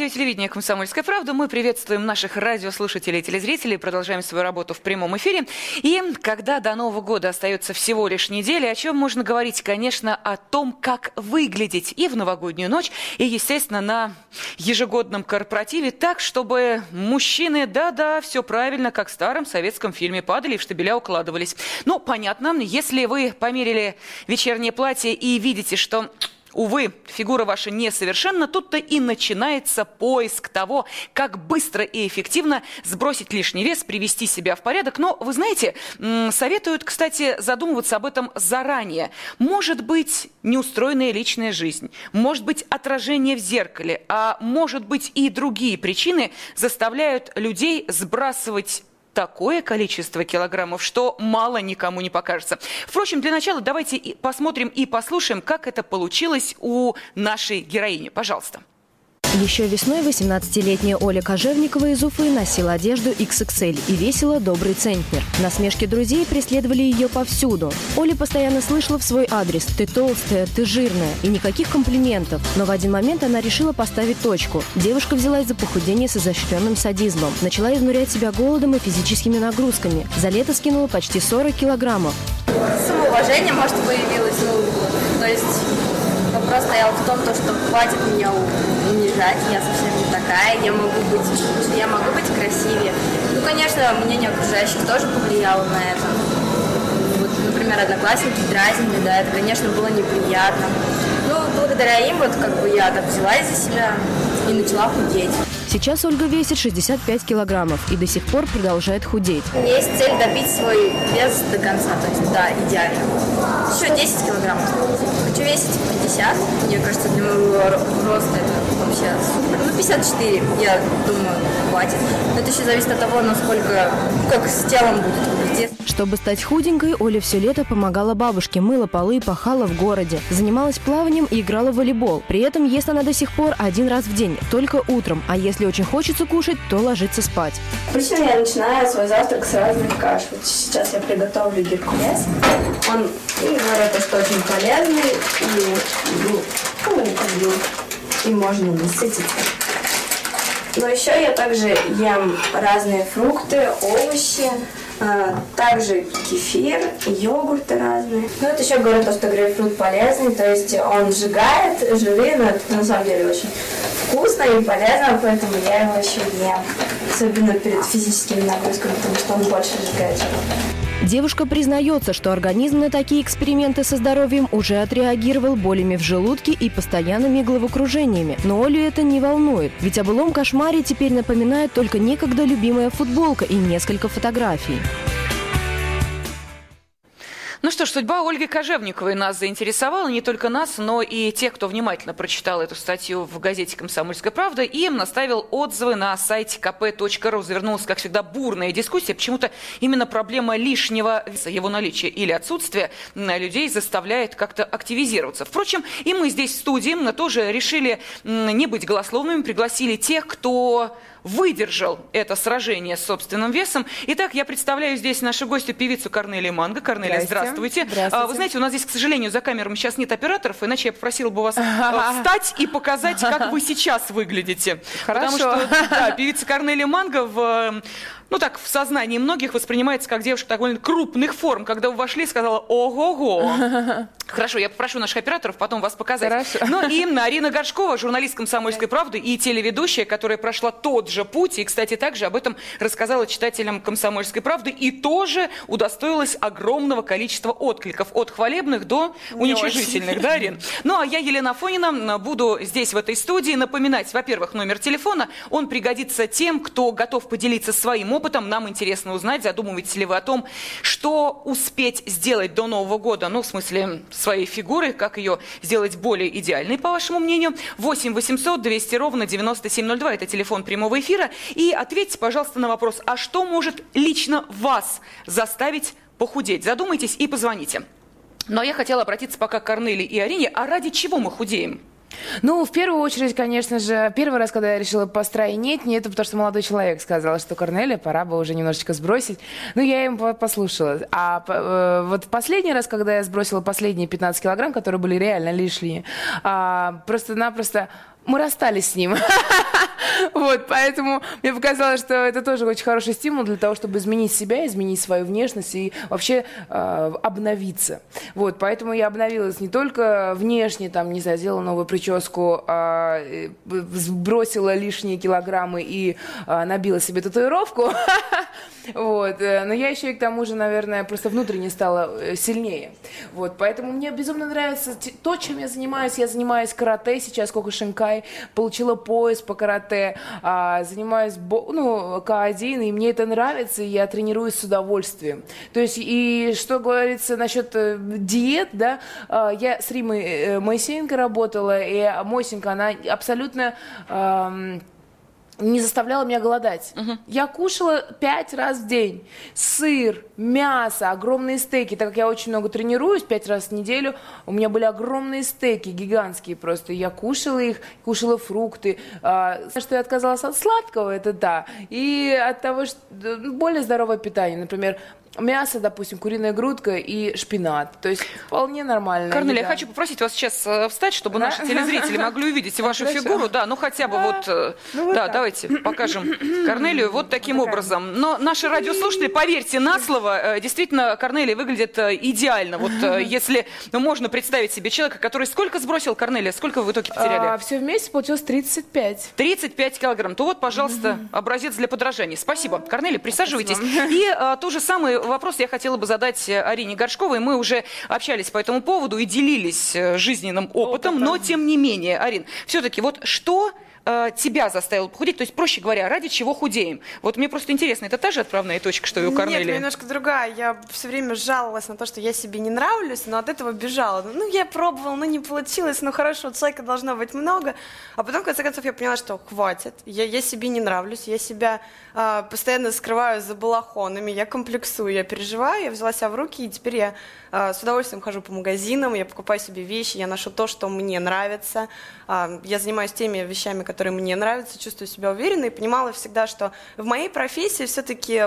Радио и телевидение «Комсомольская правда». Мы приветствуем наших радиослушателей и телезрителей. Продолжаем свою работу в прямом эфире. И когда до Нового года остается всего лишь неделя, о чем можно говорить? Конечно, о том, как выглядеть и в новогоднюю ночь, и, естественно, на ежегодном корпоративе так, чтобы мужчины, да-да, все правильно, как в старом советском фильме, падали и в штабеля укладывались. Ну, понятно, если вы померили вечернее платье и видите, что Увы, фигура ваша несовершенна, тут-то и начинается поиск того, как быстро и эффективно сбросить лишний вес, привести себя в порядок. Но, вы знаете, советуют, кстати, задумываться об этом заранее. Может быть, неустроенная личная жизнь, может быть, отражение в зеркале, а может быть и другие причины заставляют людей сбрасывать такое количество килограммов, что мало никому не покажется. Впрочем, для начала давайте посмотрим и послушаем, как это получилось у нашей героини. Пожалуйста. Еще весной 18-летняя Оля Кожевникова из Уфы носила одежду XXL и весила добрый центнер. Насмешки друзей преследовали ее повсюду. Оля постоянно слышала в свой адрес «ты толстая, ты жирная» и никаких комплиментов. Но в один момент она решила поставить точку. Девушка взялась за похудение с изощренным садизмом. Начала изнурять себя голодом и физическими нагрузками. За лето скинула почти 40 килограммов. Самоуважение, может, появилось. Ну, то есть вопрос стоял в том, то, что хватит меня унижать, я совсем не такая, я могу быть я могу быть красивее. Ну, конечно, мнение окружающих тоже повлияло на это. Вот, например, одноклассники дразнили, да, это, конечно, было неприятно. Ну, благодаря им вот как бы я так взялась за себя и начала худеть. Сейчас Ольга весит 65 килограммов и до сих пор продолжает худеть. У меня есть цель добить свой вес до конца, то есть, да, идеально. Еще 10 килограммов. Хочу весить 50. Мне кажется, для моего роста это вообще супер. Ну, 54, я думаю, хватит. Но это еще зависит от того, насколько, как с телом будет выглядеть. Чтобы стать худенькой, Оля все лето помогала бабушке, мыла полы, пахала в городе. Занималась плаванием и играла в волейбол. При этом ест она до сих пор один раз в день, только утром. А если очень хочется кушать, то ложиться спать. Обычно я начинаю свой завтрак с разных каш. Вот сейчас я приготовлю геркулес. Он, и говорят, что очень полезный и, ну, кому не. И можно насытиться. Но еще я также ем разные фрукты, овощи, а, также кефир, йогурты разные. Ну, это еще говорят, что грейпфрут полезный, то есть он сжигает жиры, но это на самом деле очень вкусно и полезно, поэтому я его еще ем. Особенно перед физическими нагрузками, потому что он больше сжигает жиров. Девушка признается, что организм на такие эксперименты со здоровьем уже отреагировал болями в желудке и постоянными головокружениями. Но Олю это не волнует, ведь о былом кошмаре теперь напоминает только некогда любимая футболка и несколько фотографий. Ну что ж, судьба Ольги Кожевниковой нас заинтересовала, не только нас, но и тех, кто внимательно прочитал эту статью в газете «Комсомольская правда» и им наставил отзывы на сайте kp.ru. Развернулась, как всегда, бурная дискуссия. Почему-то именно проблема лишнего веса, его наличия или отсутствия людей заставляет как-то активизироваться. Впрочем, и мы здесь в студии тоже решили не быть голословными, пригласили тех, кто выдержал это сражение с собственным весом. Итак, я представляю здесь нашу гостью, певицу Корнелия Манго. Корнелия, здравствуйте. здравствуйте. А, вы знаете, у нас здесь, к сожалению, за камерами сейчас нет операторов, иначе я попросила бы вас э, встать и показать, как вы сейчас выглядите. Хорошо. Потому что да, певица Корнелия Манго в ну так, в сознании многих воспринимается как девушка довольно крупных форм. Когда вы вошли, сказала «Ого-го». Хорошо, я попрошу наших операторов потом вас показать. Хорошо. Ну и Арина Горшкова, журналист «Комсомольской правды» и телеведущая, которая прошла тот же путь. И, кстати, также об этом рассказала читателям «Комсомольской правды». И тоже удостоилась огромного количества откликов. От хвалебных до уничижительных. Да, Арин? Ну а я, Елена Фонина, буду здесь, в этой студии, напоминать, во-первых, номер телефона. Он пригодится тем, кто готов поделиться своим опытом. Нам интересно узнать, задумываетесь ли вы о том, что успеть сделать до Нового года. Ну, в смысле, своей фигуры, как ее сделать более идеальной, по вашему мнению. 8 800 200 ровно 9702, это телефон прямого эфира. И ответьте, пожалуйста, на вопрос, а что может лично вас заставить похудеть? Задумайтесь и позвоните. Но я хотела обратиться пока к Корнели и Арине. А ради чего мы худеем? Ну, в первую очередь, конечно же, первый раз, когда я решила постройнеть, не это потому, что молодой человек сказал, что Корнелия, пора бы уже немножечко сбросить. Ну, я ему послушала. А э, вот последний раз, когда я сбросила последние 15 килограмм, которые были реально лишние, э, просто-напросто мы расстались с ним. Вот, поэтому мне показалось, что это тоже очень хороший стимул для того, чтобы изменить себя, изменить свою внешность и вообще э, обновиться. Вот, поэтому я обновилась не только внешне, там, не знаю, сделала новую прическу, а, э, сбросила лишние килограммы и э, набила себе татуировку. Вот, э, но я еще и к тому же, наверное, просто внутренне стала э, сильнее. Вот, поэтому мне безумно нравится то, чем я занимаюсь. Я занимаюсь карате сейчас, Кокошинкай, получила пояс по карате, а, занимаюсь, ну, К1, и мне это нравится, и я тренируюсь с удовольствием. То есть, и что говорится насчет э, диет, да, а, я с Римой Моисеенко работала, и Мосинка, она абсолютно не заставляла меня голодать. Угу. Я кушала пять раз в день. Сыр, мясо, огромные стейки. Так как я очень много тренируюсь, пять раз в неделю, у меня были огромные стейки, гигантские просто. Я кушала их, кушала фрукты. А, что я отказалась от сладкого, это да. И от того, что более здоровое питание. Например, мясо, допустим, куриная грудка и шпинат. То есть вполне нормально. Корнелия, я хочу попросить вас сейчас э, встать, чтобы да? наши телезрители могли увидеть вашу Хорошо. фигуру. Да, ну хотя бы вот... Э, ну, вот да, так. давайте покажем Корнелию вот таким вот образом. Но наши радиослушатели, поверьте на слово, э, действительно, Корнелия выглядит идеально. Вот если ну, можно представить себе человека, который сколько сбросил, Корнелия, сколько вы в итоге потеряли? А, все вместе получилось 35. 35 килограмм. То вот, пожалуйста, образец для подражания. Спасибо. Корнелия, присаживайтесь. И а, то же самое вопрос я хотела бы задать э, Арине Горшковой. Мы уже общались по этому поводу и делились э, жизненным опытом, опытом. но тем не менее, Арин, все-таки вот что э, тебя заставил похудеть? То есть, проще говоря, ради чего худеем? Вот мне просто интересно, это та же отправная точка, что и у Корнелии? Нет, немножко другая. Я все время жаловалась на то, что я себе не нравлюсь, но от этого бежала. Ну, я пробовала, но не получилось, ну хорошо, цайка должно быть много. А потом, в конце концов, я поняла, что хватит. Я, я себе не нравлюсь, я себя э, постоянно скрываю за балахонами, я комплексую, я переживаю, я взяла себя в руки, и теперь я э, с удовольствием хожу по магазинам, я покупаю себе вещи, я ношу то, что мне нравится, э, я занимаюсь теми вещами, которые мне нравятся, чувствую себя уверенно и понимала всегда, что в моей профессии все-таки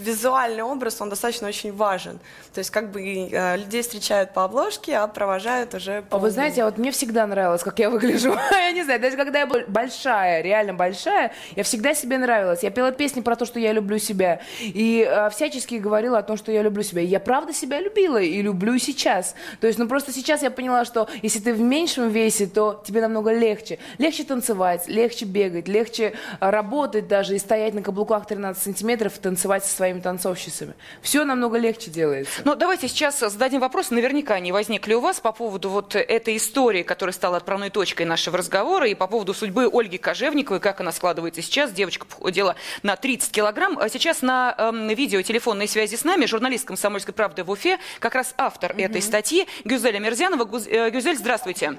визуальный образ, он достаточно очень важен. То есть как бы э, людей встречают по обложке, а провожают уже по... А вы знаете, вот мне всегда нравилось, как я выгляжу. я не знаю, даже когда я была большая, реально большая, я всегда себе нравилась. Я пела песни про то, что я люблю себя. И э, всячески говорила о том, что я люблю себя. И я правда себя любила и люблю сейчас. То есть, ну просто сейчас я поняла, что если ты в меньшем весе, то тебе намного легче. Легче танцевать, легче бегать, легче э, работать даже и стоять на каблуках 13 сантиметров и танцевать со своими танцовщицами. Все намного легче делается. Ну, давайте сейчас зададим вопрос. Наверняка они возникли у вас по поводу вот этой истории, которая стала отправной точкой нашего разговора, и по поводу судьбы Ольги Кожевниковой, как она складывается сейчас. Девочка похудела на 30 килограмм. А сейчас на э, видео телефонной связи с нами журналист «Комсомольской правды» в Уфе, как раз автор mm-hmm. этой статьи Гюзеля Мерзянова. Э, Гюзель, здравствуйте.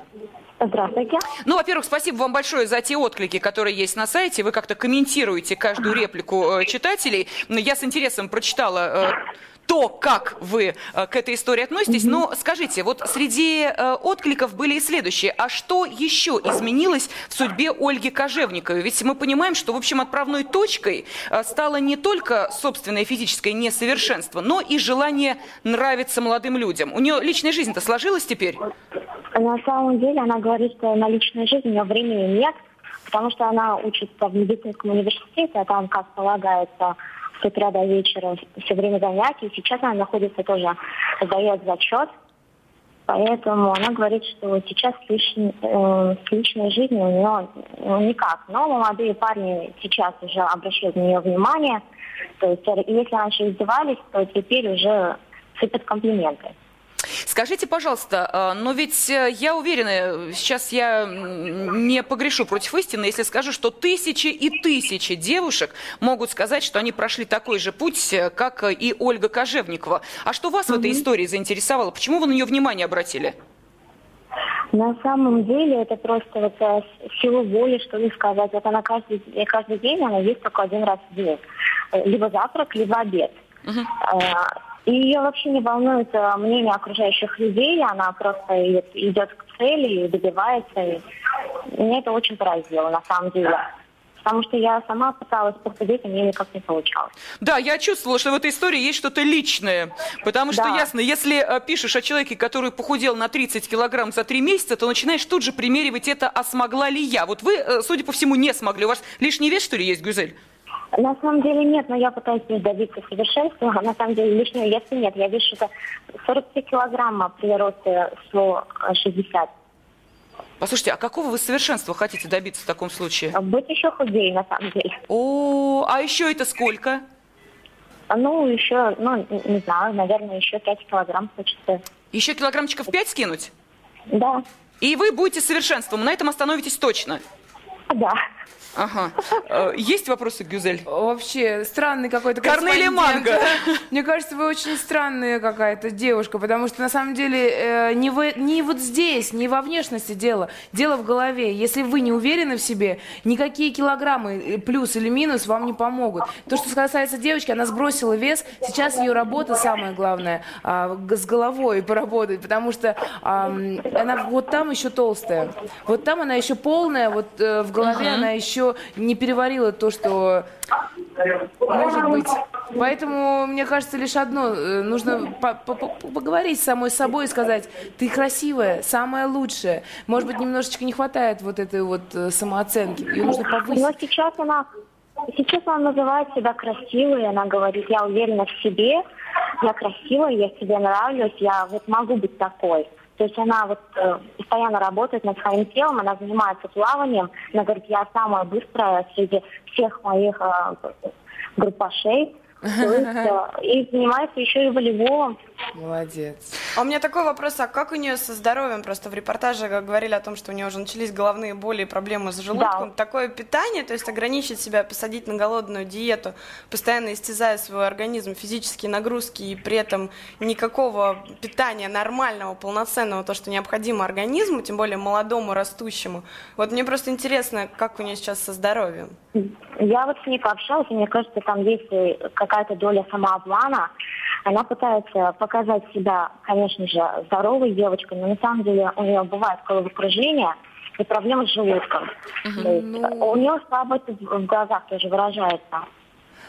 Здравствуйте. Ну, во-первых, спасибо вам большое за те отклики, которые есть на сайте. Вы как-то комментируете каждую реплику э, читателей. Я с интересом прочитала э, то, как вы э, к этой истории относитесь. Но скажите, вот среди э, откликов были и следующие. А что еще изменилось в судьбе Ольги Кожевниковой? Ведь мы понимаем, что, в общем, отправной точкой э, стало не только собственное физическое несовершенство, но и желание нравиться молодым людям. У нее личная жизнь-то сложилась теперь? На самом деле она говорит, что на личную жизнь у нее времени нет, потому что она учится в медицинском университете, а там, как полагается, с утра до вечера все время занятий. Сейчас она находится тоже, сдает зачет. Поэтому она говорит, что сейчас с, личной, э, с личной жизнью у нее ну, никак. Но молодые парни сейчас уже обращают на нее внимание. То есть если раньше издевались, то теперь уже сыпят комплименты. Скажите, пожалуйста, а, но ведь э, я уверена, сейчас я не погрешу против истины, если скажу, что тысячи и тысячи девушек могут сказать, что они прошли такой же путь, э, как и Ольга Кожевникова. А что вас mm-hmm. в этой истории заинтересовало? Почему вы на нее внимание обратили? На самом деле это просто вот э, силу воли, что ли сказать. Вот она каждый, каждый день, она есть только один раз в день. Либо завтрак, либо обед. Uh-huh. И ее вообще не волнует мнение окружающих людей, она просто идет к цели и добивается. И меня это очень поразило, на самом деле потому что я сама пыталась похудеть, а мне никак не получалось. Да, я чувствовала, что в этой истории есть что-то личное, потому что, да. ясно, если э, пишешь о человеке, который похудел на 30 килограмм за 3 месяца, то начинаешь тут же примеривать это, а смогла ли я? Вот вы, э, судя по всему, не смогли. У вас лишний вес, что ли, есть, Гюзель? На самом деле нет, но я пытаюсь добиться совершенства. А на самом деле лишнего веса нет. Я вешу это 43 килограмма при росте 160. Послушайте, а какого вы совершенства хотите добиться в таком случае? Быть еще худее, на самом деле. О, а еще это сколько? Ну, еще, ну, не знаю, наверное, еще 5 килограмм хочется. Еще килограммчиков 5 скинуть? Да. И вы будете совершенством, на этом остановитесь точно? Да. Ага. Э, есть вопросы, Гюзель? Вообще, странный какой-то Корнелия Манго. Мне кажется, вы очень странная какая-то девушка, потому что на самом деле э, не, в, не вот здесь, не во внешности дело. Дело в голове. Если вы не уверены в себе, никакие килограммы, э, плюс или минус, вам не помогут. То, что касается девочки, она сбросила вес. Сейчас ее работа самое главное а, с головой поработать, потому что она вот там еще толстая. Вот там она еще полная, вот в голове она еще не переварила то, что может быть. Поэтому, мне кажется, лишь одно. Э, нужно поговорить с самой собой и сказать, ты красивая, самая лучшая. Может быть, немножечко не хватает вот этой вот э, самооценки. Ее нужно повысить. Но сейчас она, сейчас она называет себя красивой. Она говорит, я уверена в себе, я красивая, я себе нравлюсь, я вот могу быть такой. То есть она вот э, постоянно работает над своим телом, она занимается плаванием. Она говорит, я самая быстрая среди всех моих э, группашей. И занимается еще и волейболом. Молодец. А у меня такой вопрос, а как у нее со здоровьем? Просто в репортаже говорили о том, что у нее уже начались головные боли и проблемы с желудком. Да. Такое питание, то есть ограничить себя, посадить на голодную диету, постоянно истязая свой организм, физические нагрузки и при этом никакого питания нормального, полноценного, то, что необходимо организму, тем более молодому, растущему. Вот мне просто интересно, как у нее сейчас со здоровьем. Я вот с ней пообщалась, и мне кажется, там есть какая-то доля самообмана. Она пытается показать себя, конечно же, здоровой девочкой, но на самом деле у нее бывает головокружение и проблемы с желудком. Uh-huh. То есть ну... У нее слабость в глазах тоже выражается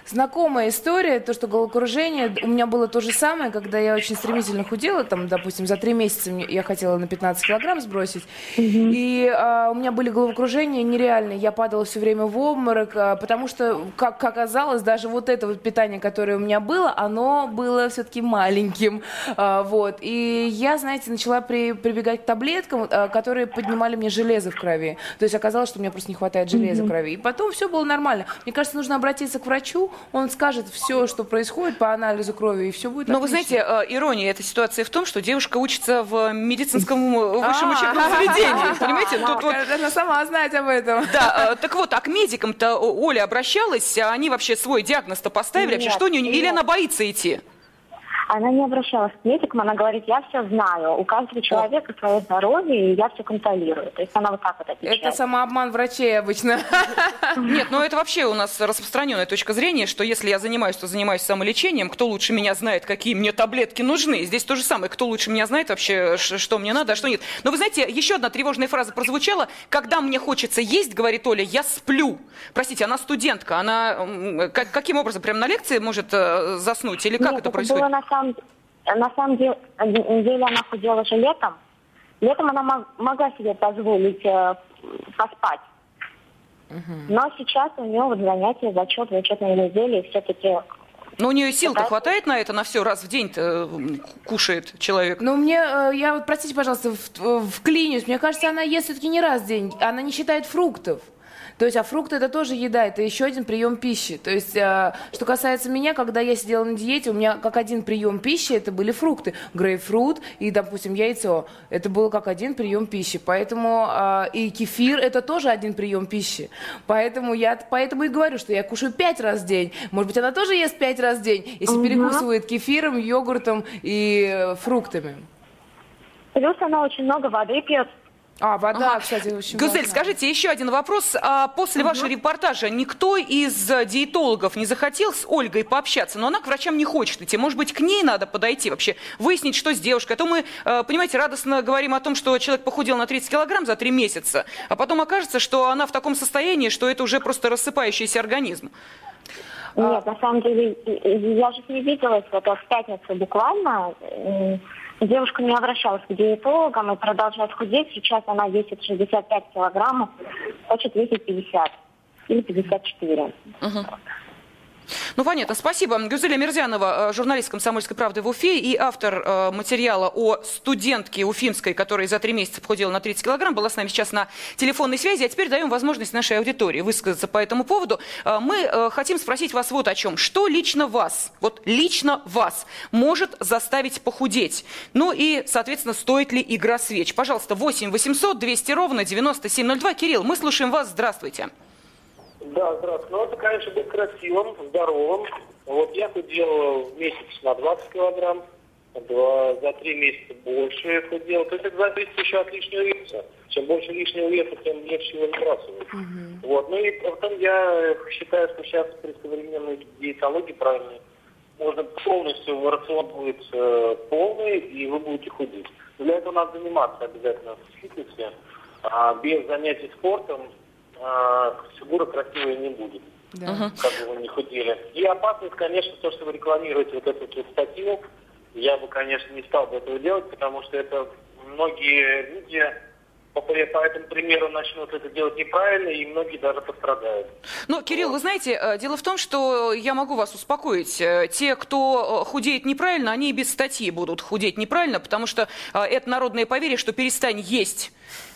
знакомая история, то, что головокружение, у меня было то же самое, когда я очень стремительно худела, там, допустим, за три месяца я хотела на 15 килограмм сбросить, mm-hmm. и а, у меня были головокружения нереальные, я падала все время в обморок, а, потому что, как, как оказалось, даже вот это вот питание, которое у меня было, оно было все-таки маленьким, а, вот, и я, знаете, начала при, прибегать к таблеткам, а, которые поднимали мне железо в крови, то есть оказалось, что у меня просто не хватает железа mm-hmm. в крови, и потом все было нормально. Мне кажется, нужно обратиться к врачу, он скажет все, что происходит по анализу крови, и все будет Но отлично. вы знаете, э, ирония этой ситуации в том, что девушка учится в медицинском э, высшем а. учебном заведении. Понимаете? Тут вот... Она сама знать об этом. Да, э, так вот, а к медикам-то Оля обращалась, а они вообще свой диагноз-то поставили? Вообще, что у нее? Или она боится идти? Она не обращалась к медикам, она говорит, я все знаю, у каждого человека свое здоровье, и я все контролирую. То есть она вот так вот отвечает. Это самообман врачей обычно. Нет, ну это вообще у нас распространенная точка зрения, что если я занимаюсь, то занимаюсь самолечением, кто лучше меня знает, какие мне таблетки нужны. Здесь то же самое, кто лучше меня знает вообще, что мне надо, а что нет. Но вы знаете, еще одна тревожная фраза прозвучала. Когда мне хочется есть, говорит Оля, я сплю. Простите, она студентка, она каким образом, прям на лекции может э, заснуть или как Нет, это происходит? Было на самом, на самом деле, деле она худела же летом. Летом она могла себе позволить э, поспать. Угу. Но сейчас у нее вот занятия, зачет, зачетные недели, все-таки но у нее сил-то хватает на это, на все, раз в день-то кушает человек. Ну, мне, э, я вот, простите, пожалуйста, в, вклинюсь. Мне кажется, она ест все-таки не раз в день. Она не считает фруктов. То есть, а фрукты это тоже еда, это еще один прием пищи. То есть, э, что касается меня, когда я сидела на диете, у меня как один прием пищи это были фрукты. Грейпфрут и, допустим, яйцо. Это было как один прием пищи. Поэтому э, и кефир это тоже один прием пищи. Поэтому я поэтому и говорю, что я кушаю пять раз в день. Может быть, она тоже ест пять раз в день, если угу. перекусывает кефиром, йогуртом и э, фруктами. Плюс она очень много воды пьет. А, вода, ага. кстати, очень Гюзель, важна. скажите, еще один вопрос. А после угу. вашего репортажа никто из диетологов не захотел с Ольгой пообщаться, но она к врачам не хочет идти. Может быть, к ней надо подойти вообще, выяснить, что с девушкой. А то мы, э, понимаете, радостно говорим о том, что человек похудел на 30 килограмм за 3 месяца, а потом окажется, что она в таком состоянии, что это уже просто рассыпающийся организм. Нет, на самом деле, я же не виделась вот в пятницу буквально. Девушка не обращалась к диетологам и продолжает худеть. Сейчас она весит 65 килограммов, хочет весить 50 или 54. Угу. Ну, понятно. Спасибо. Гюзеля Мерзянова, э, журналист «Комсомольской правды» в Уфе и автор э, материала о студентке уфимской, которая за три месяца похудела на 30 килограмм, была с нами сейчас на телефонной связи. А теперь даем возможность нашей аудитории высказаться по этому поводу. Э, мы хотим спросить вас вот о чем. Что лично вас, вот лично вас, может заставить похудеть? Ну и, соответственно, стоит ли игра свеч? Пожалуйста, 8 800 200 ровно 9702. Кирилл, мы слушаем вас. Здравствуйте. Да, здравствуйте. Ну, это, конечно, быть красивым, здоровым. Вот я худел в месяц на 20 килограмм, два, за три месяца больше худел. То есть это зависит еще от лишнего веса. Чем больше лишнего веса, тем легче его сбрасывать. Uh-huh. Вот. Ну и потом я считаю, что сейчас при современной диетологии правильной можно полностью в рацион будет э, полный, и вы будете худеть. Для этого надо заниматься обязательно в фитнесе. А без занятий спортом а, фигура красивая не будет. Да. Как бы вы не худели. И опасность, конечно, то, что вы рекламируете вот эту вот статью, я бы, конечно, не стал бы этого делать, потому что это многие люди по, по этому примеру начнут это делать неправильно, и многие даже пострадают. Ну, Кирилл, вы знаете, э, дело в том, что я могу вас успокоить. Э, те, кто э, худеет неправильно, они и без статьи будут худеть неправильно, потому что это народное поверье, что перестань есть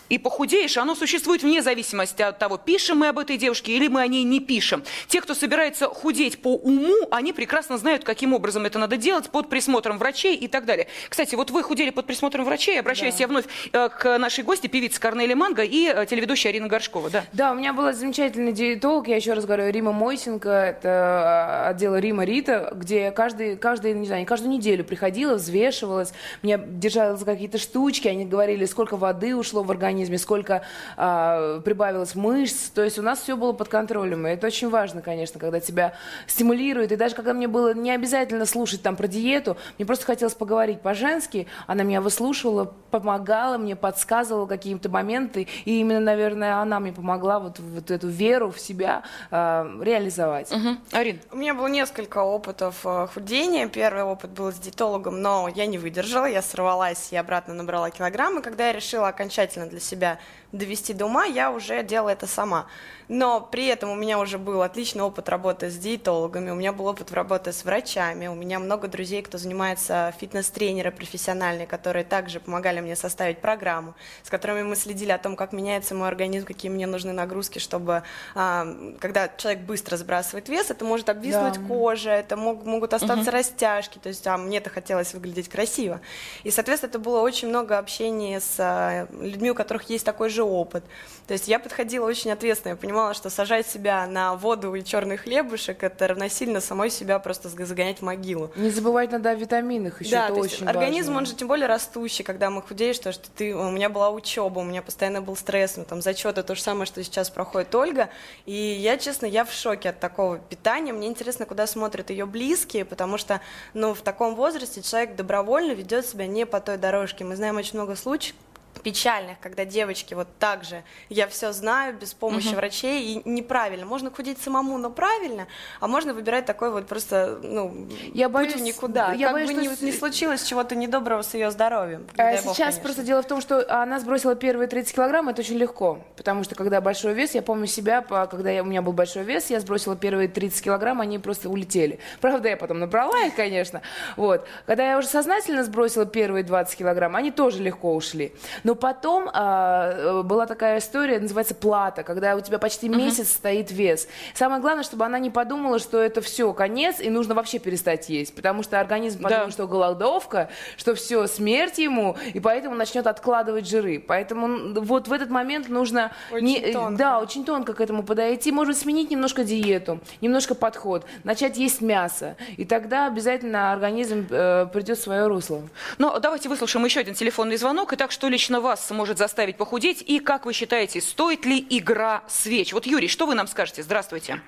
и похудеешь, оно существует вне зависимости от того, пишем мы об этой девушке или мы о ней не пишем. Те, кто собирается худеть по уму, они прекрасно знают, каким образом это надо делать под присмотром врачей и так далее. Кстати, вот вы худели под присмотром врачей, обращаюсь да. я вновь э, к нашей гости, певице Корнелии Манго и э, телеведущей Арина Горшкова. Да. да, у меня была замечательный диетолог, я еще раз говорю, Рима Мойсенко, это э, отдел Рима Рита, где каждый, каждый, не знаю, каждую неделю приходила, взвешивалась, меня держала за какие-то штучки, они говорили, сколько воды ушло в организм, организме, сколько а, прибавилось мышц. То есть у нас все было под контролем. И это очень важно, конечно, когда тебя стимулируют. И даже когда мне было не обязательно слушать там про диету, мне просто хотелось поговорить по-женски. Она меня выслушивала, помогала мне, подсказывала какие-то моменты. И именно, наверное, она мне помогла вот, вот эту веру в себя а, реализовать. Угу. Арин? У меня было несколько опытов э, худения. Первый опыт был с диетологом, но я не выдержала, я сорвалась и обратно набрала килограммы. Когда я решила окончательно для себя довести до ума, я уже делала это сама. Но при этом у меня уже был отличный опыт работы с диетологами, у меня был опыт работы с врачами, у меня много друзей, кто занимается фитнес-тренеры профессиональные, которые также помогали мне составить программу, с которыми мы следили о том, как меняется мой организм, какие мне нужны нагрузки, чтобы а, когда человек быстро сбрасывает вес, это может обвиснуть да. кожа, это мог, могут остаться угу. растяжки, то есть а, мне-то хотелось выглядеть красиво. И, соответственно, это было очень много общения с а, людьми, у которых есть такой же опыт. То есть я подходила очень ответственно, я понимала, что сажать себя на воду и черный хлебушек это равносильно самой себя просто загонять в могилу. Не забывать надо о витаминах еще, да, это то очень есть организм, важно. он же тем более растущий, когда мы худеешь, то что ты, у меня была учеба, у меня постоянно был стресс, ну, там зачеты, то же самое, что сейчас проходит Ольга, и я, честно, я в шоке от такого питания, мне интересно, куда смотрят ее близкие, потому что, ну, в таком возрасте человек добровольно ведет себя не по той дорожке, мы знаем очень много случаев, печальных, когда девочки вот так же, я все знаю, без помощи угу. врачей, и неправильно. Можно худеть самому, но правильно, а можно выбирать такой вот просто, ну, я путь боюсь, в никуда. Я как боюсь, бы что... не, не случилось чего-то недоброго с ее здоровьем. А сейчас Бог, просто дело в том, что она сбросила первые 30 килограмм, это очень легко, потому что когда большой вес, я помню себя, когда я, у меня был большой вес, я сбросила первые 30 килограмм, они просто улетели. Правда, я потом набрала их, конечно, вот. Когда я уже сознательно сбросила первые 20 килограмм, они тоже легко ушли. Но потом а, была такая история, называется плата, когда у тебя почти месяц uh-huh. стоит вес. Самое главное, чтобы она не подумала, что это все, конец, и нужно вообще перестать есть. Потому что организм подумает, да. что голодовка, что все, смерть ему, и поэтому начнет откладывать жиры. Поэтому вот в этот момент нужно... Очень не, тонко. Да, очень тонко к этому подойти. Может сменить немножко диету, немножко подход, начать есть мясо. И тогда обязательно организм э, придет в свое русло. Ну, давайте выслушаем еще один телефонный звонок. Итак, что лично лично вас может заставить похудеть? И как вы считаете, стоит ли игра свеч? Вот, Юрий, что вы нам скажете? Здравствуйте.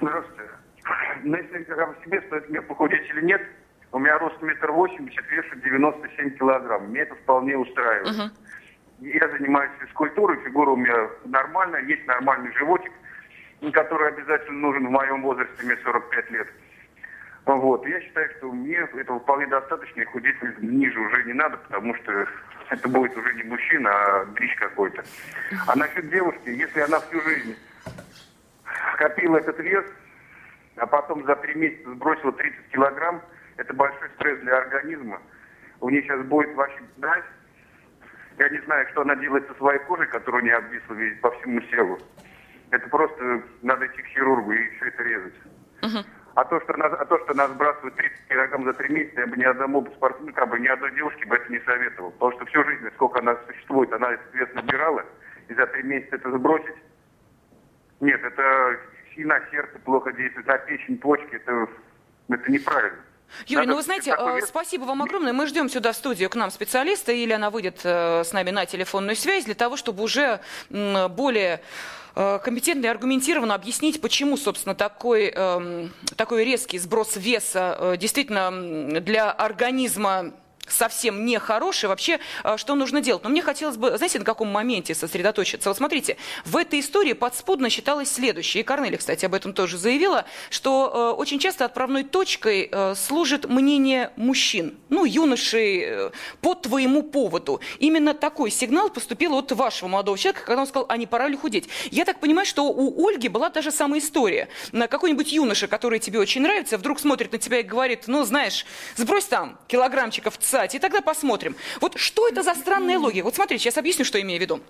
Здравствуйте. Ну, если о себе, стоит мне похудеть или нет, у меня рост метр восемьдесят, вешу 97 килограмм. Мне это вполне устраивает. Мгм. Я занимаюсь физкультурой, фигура у меня нормальная, есть нормальный животик, который обязательно нужен в моем возрасте, мне 45 лет. Вот. Я считаю, что мне этого вполне достаточно, и худеть ниже уже не надо, потому что это будет уже не мужчина, а дрищ какой-то. А насчет девушки, если она всю жизнь копила этот вес, а потом за три месяца сбросила 30 килограмм, это большой стресс для организма. У нее сейчас будет вообще драйв. Я не знаю, что она делает со своей кожей, которую не обвисла весь по всему телу. Это просто надо идти к хирургу и все это резать. А то, что она, а то, что она сбрасывает 30 килограмм за три месяца, я бы ни одному спортсмену, как бы ни одной девушке бы это не советовал. Потому что всю жизнь, сколько она существует, она этот вес набирала, и за три месяца это сбросить. Нет, это и на сердце плохо действует, на печень, почки, это, это неправильно. Юрий, Надо ну вы знаете, такой вес- спасибо вам огромное. Мы ждем сюда в студию к нам специалиста, или она выйдет э, с нами на телефонную связь для того, чтобы уже более э, компетентно и аргументированно объяснить, почему, собственно, такой, эм, такой резкий сброс веса э, действительно для организма совсем нехороший, вообще, э, что нужно делать. Но мне хотелось бы, знаете, на каком моменте сосредоточиться? Вот смотрите, в этой истории подспудно считалось следующее, и Корнелия, кстати, об этом тоже заявила, что э, очень часто отправной точкой э, служит мнение мужчин, ну, юношей, э, по твоему поводу. Именно такой сигнал поступил от вашего молодого человека, когда он сказал, а не пора ли худеть? Я так понимаю, что у Ольги была та же самая история. На какой-нибудь юноша, который тебе очень нравится, вдруг смотрит на тебя и говорит, ну, знаешь, сбрось там килограммчиков цать, и тогда посмотрим. Вот что это за странная логика? Вот смотрите, сейчас объясню, что я имею в виду.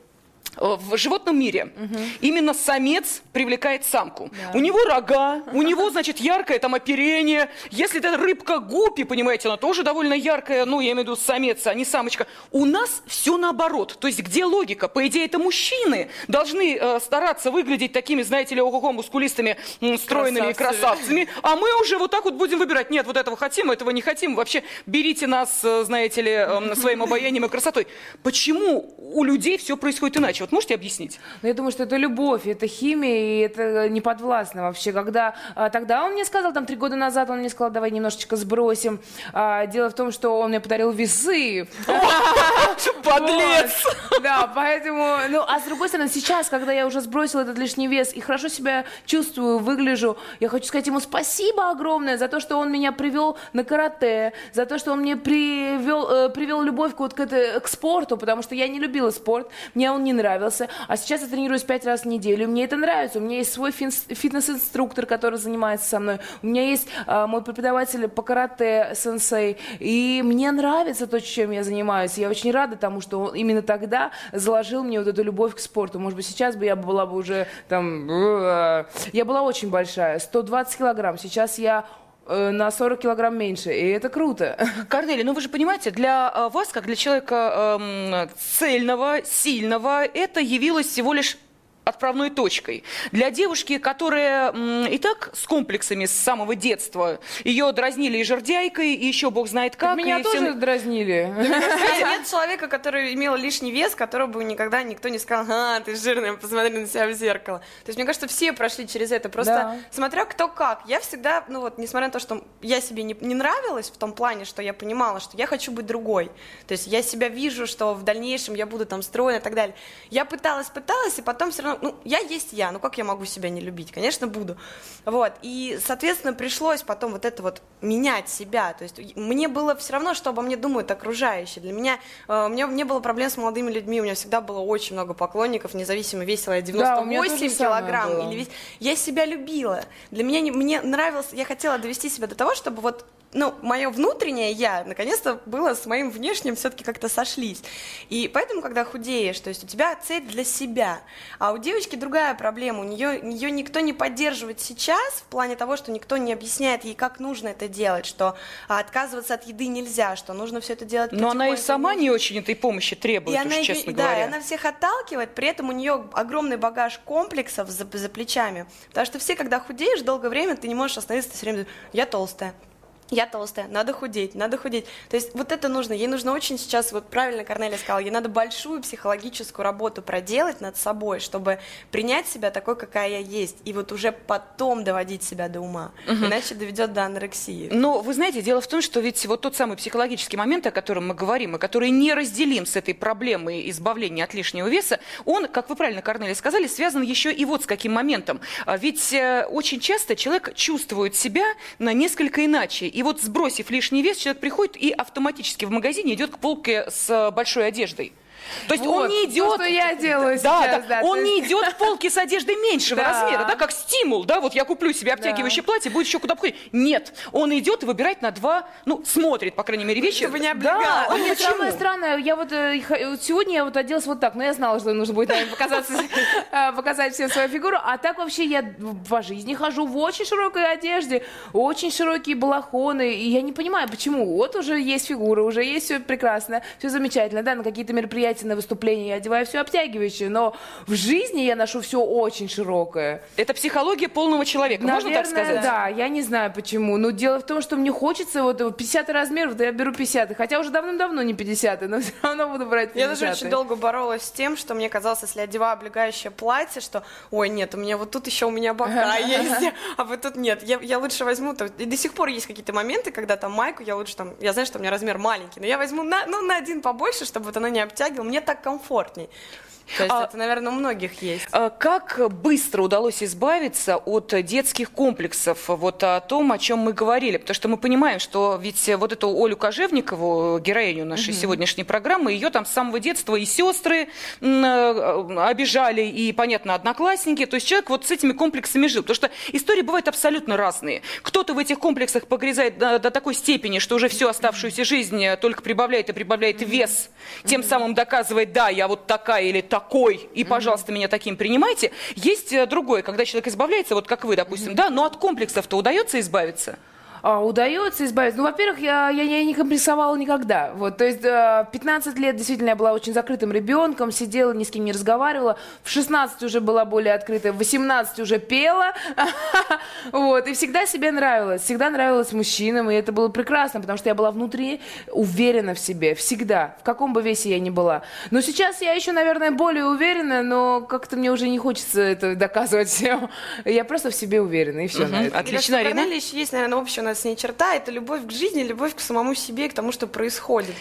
Э, В животном мире именно самец привлекает самку. У него рога, у него, значит, яркое там оперение. Если это рыбка гуппи, понимаете, она тоже довольно яркая, ну, я имею в виду самец, а не самочка. У нас все наоборот. То есть где логика? По идее, это мужчины должны э, стараться выглядеть такими, знаете ли, ого мускулистыми, м, стройными Красавцы. красавцами, а мы уже вот так вот будем выбирать. Нет, вот этого хотим, этого не хотим. Вообще берите нас, э, знаете ли, э, своим обаянием и красотой. Почему у людей все происходит иначе? Вот можете объяснить? Ну, я думаю, что это любовь, это химия, и это не подвластно вообще. Когда а, тогда он мне сказал, там три года назад, он мне сказал, давай немножечко сбросим. А, дело в том, что он мне подарил весы. Подлец! Да, поэтому, ну, а с другой стороны, сейчас, когда я уже сбросила этот лишний вес и хорошо себя чувствую, выгляжу, я хочу сказать ему спасибо огромное за то, что он меня привел на карате, за то, что он мне привел, э, привел любовь вот к, это- к спорту, потому что я не любила спорт, мне он не нравился, а сейчас я тренируюсь пять раз в неделю, мне это нравится, у меня есть свой фитнес-инструктор, который занимается со мной, у меня есть а, мой преподаватель по карате, сенсей, и мне нравится то, чем я занимаюсь, я очень рада тому, что он именно тогда заложил мне вот эту любовь к спорту, может быть, сейчас бы я была бы уже там, э, я была очень большая, 120 килограмм, сейчас я э, на 40 килограмм меньше, и это круто. Корнелия, ну вы же понимаете, для э, вас, как для человека эм, цельного, сильного, это явилось всего лишь отправной точкой. Для девушки, которая м, и так с комплексами с самого детства, ее дразнили и жердяйкой, и еще бог знает как. Меня и тоже всем- дразнили. Нет человека, который имел лишний вес, которого бы никогда никто не сказал, а, ты жирная, посмотри на себя в зеркало. То есть, мне кажется, все прошли через это. Просто Да. смотря кто как. Я всегда, ну вот, несмотря на то, что я себе не, не нравилась в том плане, что я понимала, что я хочу быть другой. То есть, я себя вижу, что в дальнейшем я буду там стройной и так далее. Я пыталась, пыталась, и потом все равно, ну, я есть я, ну как я могу себя не любить? Конечно, буду. Вот, и, соответственно, пришлось потом вот это вот менять себя. То есть, мне было все равно, что обо мне думают окружающие. Для меня, э, у меня не было проблем с молодыми людьми, у меня всегда было очень много поклонников, независимо, весила я Да, у меня 98 то же самое килограмм или вес... Я себя любила. Для меня, не- мне нравилось, я хотела довести себя до того, чтобы вот ну, мое внутреннее я, наконец-то, было с моим внешним все-таки как-то сошлись. И поэтому, когда худеешь, то есть у тебя цель для себя, а у девочки другая проблема, у нее, ее никто не поддерживает сейчас в плане того, что никто не объясняет ей, как нужно это делать, что а, отказываться от еды нельзя, что нужно все это делать Но она и сама не очень этой помощи требует, и уж она, честно да, и говоря. она всех отталкивает, при этом у нее огромный багаж комплексов за, за плечами. Потому что все, когда худеешь долгое время, ты не можешь остановиться, ты все время я толстая. Я толстая, надо худеть, надо худеть. То есть вот это нужно, ей нужно очень сейчас, вот правильно Корнелия сказала, ей надо большую психологическую работу проделать над собой, чтобы принять себя такой, какая я есть, и вот уже потом доводить себя до ума, угу. иначе доведет до анорексии. Но вы знаете, дело в том, что ведь вот тот самый психологический момент, о котором мы говорим, и который не разделим с этой проблемой избавления от лишнего веса, он, как вы правильно, Корнелия, сказали, связан еще и вот с каким моментом. А ведь э, очень часто человек чувствует себя на несколько иначе, и вот сбросив лишний вес, человек приходит и автоматически в магазине идет к полке с большой одеждой. То есть вот, он не идет... То, что я делаю да, сейчас, да, да. Он не идет в полки с одеждой меньшего да. размера, да, как стимул, да, вот я куплю себе обтягивающее да. платье, будет еще куда походить. Нет, он идет и выбирает на два, ну, смотрит, по крайней мере, вещи. Чтобы не. Да, а нет, самое странное, я вот э, сегодня я вот оделась вот так, но я знала, что нужно будет наверное, показаться, э, показать всем свою фигуру, а так вообще я по жизни хожу в очень широкой одежде, очень широкие балахоны, и я не понимаю, почему. Вот уже есть фигура, уже есть все прекрасно, все замечательно, да, на какие-то мероприятия, на выступления я одеваю все обтягивающее, но в жизни я ношу все очень широкое. Это психология полного человека, Наверное, можно так сказать? да, я не знаю почему. Но дело в том, что мне хочется вот 50 размер, вот я беру 50, хотя уже давным-давно не 50, но все равно буду брать 50. Я даже очень долго боролась с тем, что мне казалось, если одеваю облегающее платье, что, ой, нет, у меня вот тут еще у меня бока есть, а вот тут нет. Я, я лучше возьму, то, и до сих пор есть какие-то моменты, когда там майку, я лучше там, я знаю, что у меня размер маленький, но я возьму на, ну, на один побольше, чтобы вот она не обтягивала, мне так комфортней. То есть а, это, наверное, у многих есть. А как быстро удалось избавиться от детских комплексов? Вот о том, о чем мы говорили. Потому что мы понимаем, что ведь вот эту Олю Кожевникову, героиню нашей угу. сегодняшней программы, ее там с самого детства и сестры э, обижали, и, понятно, одноклассники. То есть человек вот с этими комплексами жил. Потому что истории бывают абсолютно разные. Кто-то в этих комплексах погрязает до, до такой степени, что уже всю оставшуюся жизнь только прибавляет и прибавляет вес, тем самым доказывает, да, я вот такая или такой, и, пожалуйста, меня таким принимайте. Есть э, другое, когда человек избавляется, вот как вы, допустим, да, но от комплексов-то удается избавиться? А, удается избавиться. Ну, во-первых, я, я, я не комплексовала никогда. Вот, то есть 15 э, лет действительно я была очень закрытым ребенком, сидела, ни с кем не разговаривала. В 16 уже была более открытая, в 18 уже пела. Вот, и всегда себе нравилось. Всегда нравилось мужчинам, и это было прекрасно, потому что я была внутри уверена в себе. Всегда. В каком бы весе я ни была. Но сейчас я еще, наверное, более уверена, но как-то мне уже не хочется это доказывать всем. Я просто в себе уверена, и все. Отлично, Арина. есть, наверное, общее с ней черта, это любовь к жизни, любовь к самому себе, к тому, что происходит.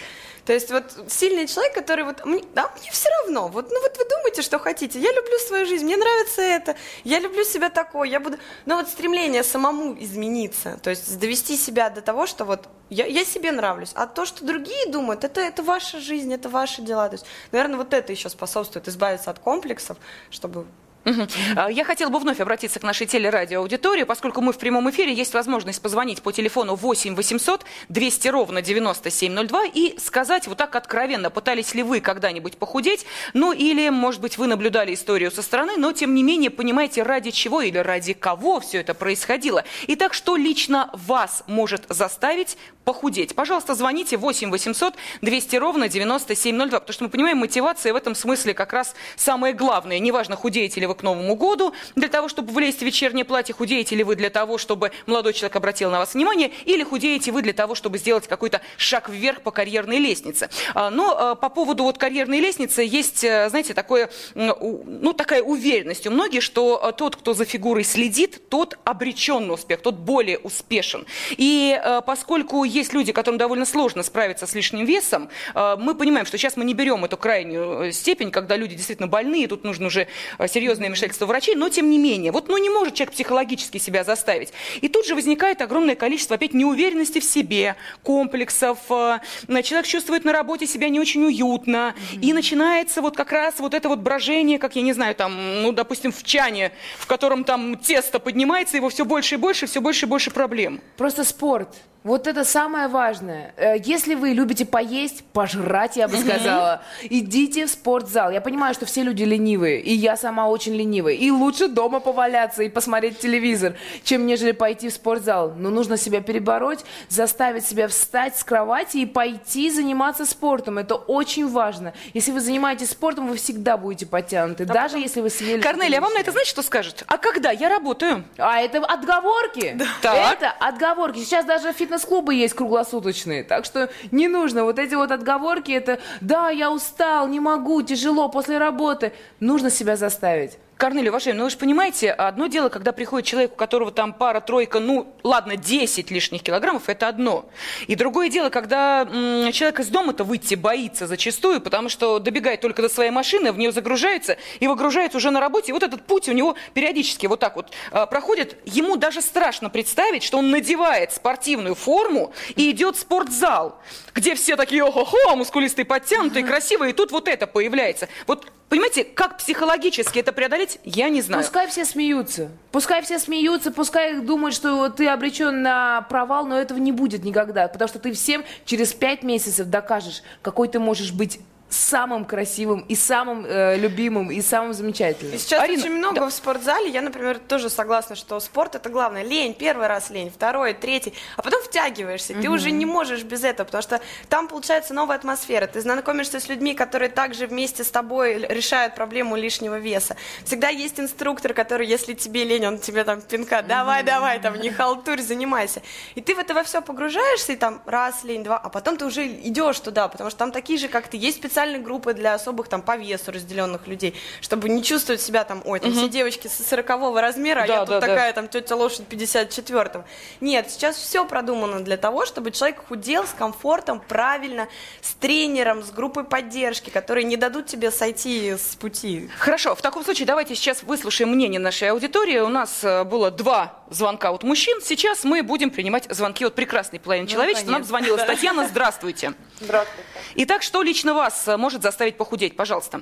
То есть вот сильный человек, который вот, да, мне все равно, вот, ну вот вы думаете, что хотите, я люблю свою жизнь, мне нравится это, я люблю себя такой, я буду, но вот стремление самому измениться, то есть довести себя до того, что вот я, я себе нравлюсь, а то, что другие думают, это, это ваша жизнь, это ваши дела, то есть, наверное, вот это еще способствует избавиться от комплексов, чтобы Угу. Я хотела бы вновь обратиться к нашей телерадиоаудитории, поскольку мы в прямом эфире, есть возможность позвонить по телефону 8 800 200 ровно 9702 и сказать вот так откровенно, пытались ли вы когда-нибудь похудеть, ну или, может быть, вы наблюдали историю со стороны, но тем не менее понимаете, ради чего или ради кого все это происходило. Итак, что лично вас может заставить похудеть? Пожалуйста, звоните 8 800 200 ровно 9702, потому что мы понимаем, мотивация в этом смысле как раз самое главное. Неважно, худеете ли вы к Новому году для того, чтобы влезть в вечернее платье, худеете ли вы для того, чтобы молодой человек обратил на вас внимание, или худеете вы для того, чтобы сделать какой-то шаг вверх по карьерной лестнице. А, но а, по поводу вот карьерной лестницы есть, э, знаете, такое, ну, такая уверенность у многих, что а, тот, кто за фигурой следит, тот обречен на успех, тот более успешен. И поскольку есть люди, которым довольно сложно справиться с лишним весом, мы понимаем, что сейчас мы не берем эту крайнюю э, степень, когда люди действительно больные, тут нужно уже серьезно серьезное вмешательство врачей, но тем не менее, вот ну, не может человек психологически себя заставить. И тут же возникает огромное количество опять неуверенности в себе, комплексов, э, человек чувствует на работе себя не очень уютно, mm-hmm. и начинается вот как раз вот это вот брожение, как я не знаю, там, ну, допустим, в чане, в котором там тесто поднимается, его все больше и больше, все больше и больше проблем. Просто спорт. Вот это самое важное. Э, если вы любите поесть, пожрать, я бы сказала, идите в спортзал. Я понимаю, что все люди ленивые, и я сама очень ленивая. И лучше дома поваляться и посмотреть телевизор, чем нежели пойти в спортзал. Но нужно себя перебороть, заставить себя встать с кровати и пойти заниматься спортом. Это очень важно. Если вы занимаетесь спортом, вы всегда будете подтянуты, а даже потом... если вы съели... Корнелия, а вам на это знаете, что скажет? А когда? Я работаю. А это отговорки. Да. Это отговорки. Сейчас даже фитнес фитнес-клубы есть круглосуточные, так что не нужно вот эти вот отговорки, это «да, я устал, не могу, тяжело после работы». Нужно себя заставить. Корнелия Вашевна, ну вы же понимаете, одно дело, когда приходит человек, у которого там пара-тройка, ну ладно, 10 лишних килограммов, это одно. И другое дело, когда м, человек из дома-то выйти боится зачастую, потому что добегает только до своей машины, в нее загружается и выгружается уже на работе. И вот этот путь у него периодически вот так вот э, проходит. Ему даже страшно представить, что он надевает спортивную форму и идет в спортзал, где все такие о-хо-хо, мускулистые, подтянутые, красивые, и тут вот это появляется. Вот Понимаете, как психологически это преодолеть, я не знаю. Пускай все смеются. Пускай все смеются, пускай думают, что ты обречен на провал, но этого не будет никогда. Потому что ты всем через пять месяцев докажешь, какой ты можешь быть самым красивым и самым э, любимым и самым замечательным. И сейчас Арина, очень много да. в спортзале. Я, например, тоже согласна, что спорт это главное. Лень, первый раз лень, второй, третий, а потом втягиваешься. Угу. Ты уже не можешь без этого, потому что там получается новая атмосфера. Ты знакомишься с людьми, которые также вместе с тобой решают проблему лишнего веса. Всегда есть инструктор, который, если тебе лень, он тебе там пинка, давай, давай, там не халтурь, занимайся. И ты в это во все погружаешься, и там раз лень, два, а потом ты уже идешь туда, потому что там такие же, как ты, есть специальные специальные группы для особых там по весу разделенных людей, чтобы не чувствовать себя там, ой, там угу. все девочки с 40 размера, да, а я да, тут такая да. там тетя лошадь 54-го. Нет, сейчас все продумано для того, чтобы человек худел с комфортом, правильно, с тренером, с группой поддержки, которые не дадут тебе сойти с пути. Хорошо, в таком случае давайте сейчас выслушаем мнение нашей аудитории. У нас э, было два звонка от мужчин. Сейчас мы будем принимать звонки от прекрасной половины ну, человечества. Нам звонила Татьяна. Здравствуйте. Здравствуйте. Итак, что лично вас э, может заставить похудеть? Пожалуйста.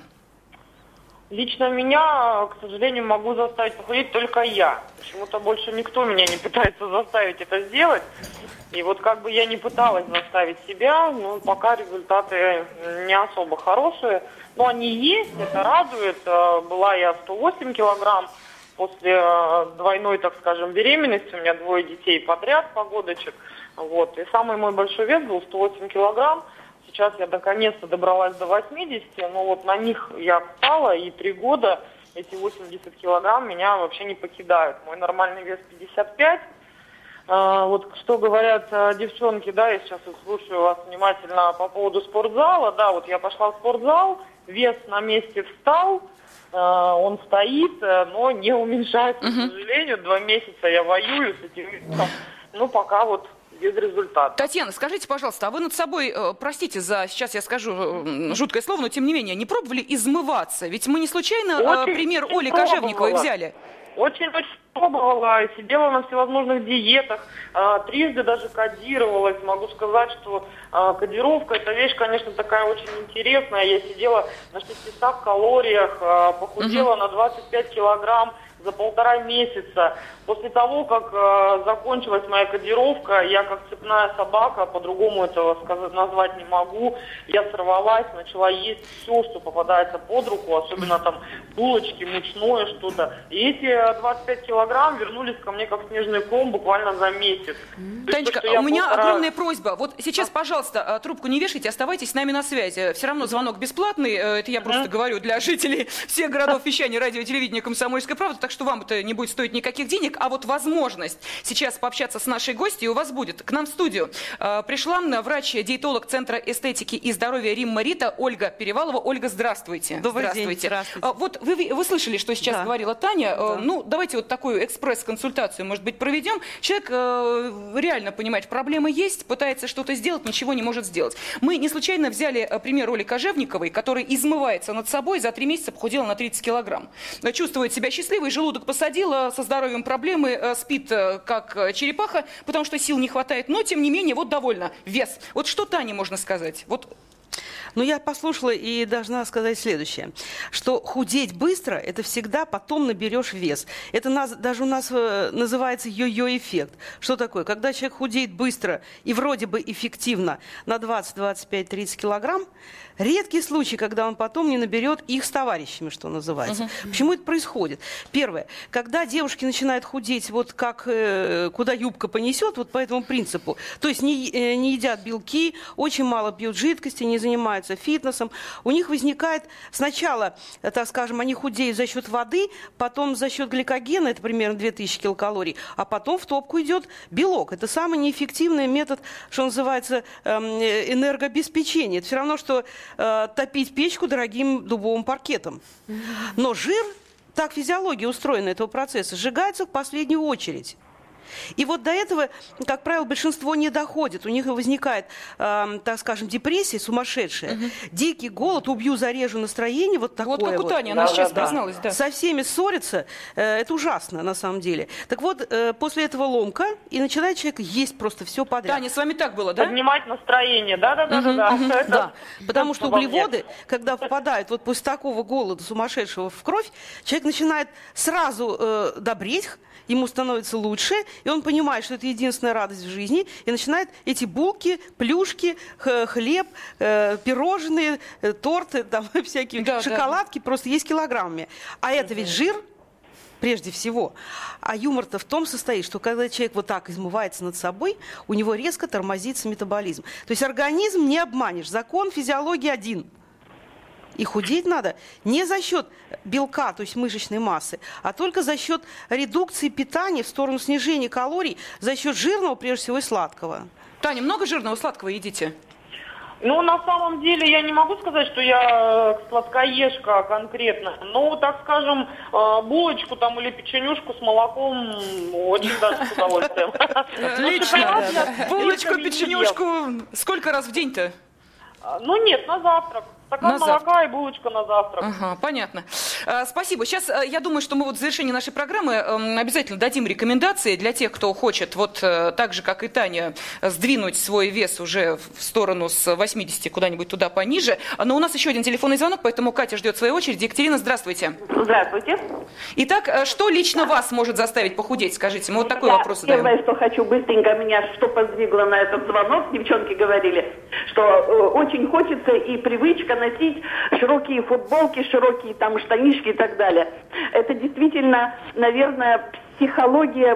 Лично меня, к сожалению, могу заставить похудеть только я. Почему-то больше никто меня не пытается заставить это сделать. И вот как бы я не пыталась заставить себя, но пока результаты не особо хорошие. Но они есть, это радует. Э, была я 108 килограмм после э, двойной, так скажем, беременности. У меня двое детей подряд, погодочек. Вот. И самый мой большой вес был 108 килограмм. Сейчас я наконец-то добралась до 80, но вот на них я встала, и три года эти 80 килограмм меня вообще не покидают. Мой нормальный вес 55. А, вот что говорят а, девчонки, да, я сейчас слушаю вас внимательно по поводу спортзала. Да, вот я пошла в спортзал, вес на месте встал, он стоит, э, но не уменьшается, uh-huh. к сожалению. Два месяца я воюю с этим весом. Ну, пока вот без результата. Татьяна, скажите, пожалуйста, а вы над собой, э, простите за, сейчас я скажу э, жуткое слово, но тем не менее, не пробовали измываться? Ведь мы не случайно э, очень, пример Оли Кожевниковой взяли. Очень-очень пробовала, сидела на всевозможных диетах, трижды даже кодировалась. Могу сказать, что кодировка это вещь, конечно, такая очень интересная. Я сидела на 600 калориях, похудела угу. на 25 килограмм за полтора месяца. После того, как э, закончилась моя кодировка, я как цепная собака, по-другому этого сказать, назвать не могу, я сорвалась, начала есть все, что попадается под руку, особенно там булочки, мучное что-то. И эти 25 килограмм вернулись ко мне как снежный ком буквально за месяц. Танечка, у меня полтора... огромная просьба. Вот сейчас, пожалуйста, э, трубку не вешайте, оставайтесь с нами на связи. Все равно звонок бесплатный, э, это я просто говорю для жителей всех городов вещания радио и телевидения «Комсомольская правда», так что вам это не будет стоить никаких денег, а вот возможность сейчас пообщаться с нашей гостьей у вас будет. К нам в студию э, пришла врач-диетолог Центра эстетики и здоровья Римма Рита Ольга Перевалова. Ольга, здравствуйте. Добрый здравствуйте. день. Здравствуйте. А, вот вы, вы слышали, что сейчас да. говорила Таня. Э, да. Ну, давайте вот такую экспресс-консультацию, может быть, проведем. Человек э, реально понимает, проблемы есть, пытается что-то сделать, ничего не может сделать. Мы не случайно взяли пример Оли Кожевниковой, который измывается над собой, за три месяца похудела на 30 килограмм. Чувствует себя счастливой, желудок посадила, со здоровьем проблемы, э, спит э, как э, черепаха, потому что сил не хватает, но тем не менее, вот довольно, вес. Вот что Тане можно сказать? Вот ну, я послушала и должна сказать следующее, что худеть быстро – это всегда потом наберешь вес. Это нас, даже у нас называется йо-йо эффект. Что такое? Когда человек худеет быстро и вроде бы эффективно на 20, 25, 30 килограмм, Редкий случай, когда он потом не наберет их с товарищами, что называется. Угу. Почему это происходит? Первое, когда девушки начинают худеть, вот как э, куда юбка понесет, вот по этому принципу, то есть не, э, не едят белки, очень мало пьют жидкости, не занимаются фитнесом, у них возникает сначала, э, так скажем, они худеют за счет воды, потом за счет гликогена, это примерно 2000 килокалорий, а потом в топку идет белок. Это самый неэффективный метод, что называется, эм, энергообеспечения. Это все равно, что э, топить печку дорогим дубовым паркетом. Но жир так физиология устроена этого процесса, сжигается в последнюю очередь. И вот до этого, как правило, большинство не доходит. У них возникает, э, так скажем, депрессия сумасшедшая, угу. дикий голод, убью, зарежу настроение, вот такое Вот как у Тани, она да, сейчас да, призналась, да. Со всеми ссорится, э, это ужасно на самом деле. Так вот, э, после этого ломка, и начинает человек есть просто все подряд. Таня, с вами так было, да? Поднимать настроение, да-да-да. Угу, да, угу, да. Потому что углеводы, когда попадают вот после такого голода сумасшедшего в кровь, человек начинает сразу э, добреть, ему становится лучше, и он понимает, что это единственная радость в жизни, и начинает эти булки, плюшки, хлеб, э, пирожные, э, торты, там всякие да, шоколадки, да. просто есть килограммами. А это ведь жир, прежде всего. А юмор-то в том состоит, что когда человек вот так измывается над собой, у него резко тормозится метаболизм. То есть организм не обманешь. Закон физиологии один – и худеть надо не за счет белка, то есть мышечной массы, а только за счет редукции питания в сторону снижения калорий, за счет жирного, прежде всего, и сладкого. Таня, много жирного сладкого едите? Ну, на самом деле, я не могу сказать, что я э, сладкоежка конкретно. Но, так скажем, э, булочку там или печенюшку с молоком очень даже с удовольствием. Отлично. Булочку, печенюшку. Сколько раз в день-то? Ну, нет, на завтрак. Стакан на молока завтрак. и булочка на завтрак. Ага, понятно. А, спасибо. Сейчас э, я думаю, что мы вот в завершении нашей программы эм, обязательно дадим рекомендации для тех, кто хочет вот э, так же, как и Таня, сдвинуть свой вес уже в сторону с 80 куда-нибудь туда пониже. Но у нас еще один телефонный звонок, поэтому Катя ждет своей очереди. Екатерина, здравствуйте. Здравствуйте. Итак, э, что лично вас может заставить похудеть? Скажите, мы вот такой я вопрос задаем. Первое, что хочу быстренько меня, что подвигло на этот звонок, девчонки говорили, что э, очень хочется и привычка носить широкие футболки, широкие там штанишки и так далее. Это действительно, наверное, психология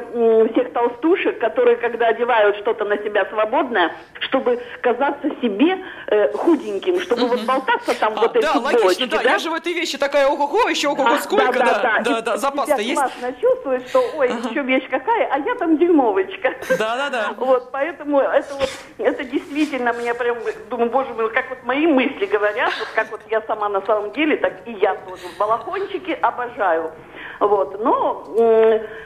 всех толстушек, которые, когда одевают что-то на себя свободное, чтобы казаться себе э, худеньким, чтобы вот болтаться там а, вот эти Да, логично, да. да. Я же в этой вещи такая, ого-го, еще ого-го, сколько, да. Да, да, да, да, запас-то есть. классно чувствует, что, ой, ага. еще вещь какая, а я там дюймовочка. Да, да, да. Вот, поэтому это вот, это действительно, мне прям, думаю, боже мой, как вот мои мысли говорят, вот как вот я сама на самом деле, так и я тоже. Балахончики обожаю. Вот. Но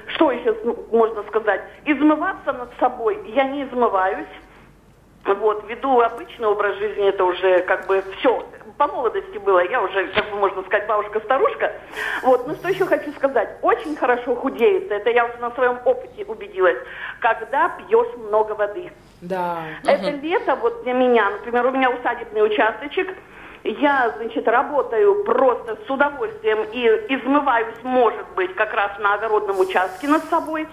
что еще можно сказать? Измываться над собой я не измываюсь. Вот, веду обычный образ жизни, это уже как бы все. По молодости было, я уже, как бы можно сказать, бабушка-старушка. Вот, ну что еще хочу сказать? Очень хорошо худеется, это я уже на своем опыте убедилась, когда пьешь много воды. Да. Это угу. лето вот для меня, например, у меня усадебный участочек, я, значит, работаю просто с удовольствием и измываюсь, может быть, как раз на огородном участке над собой,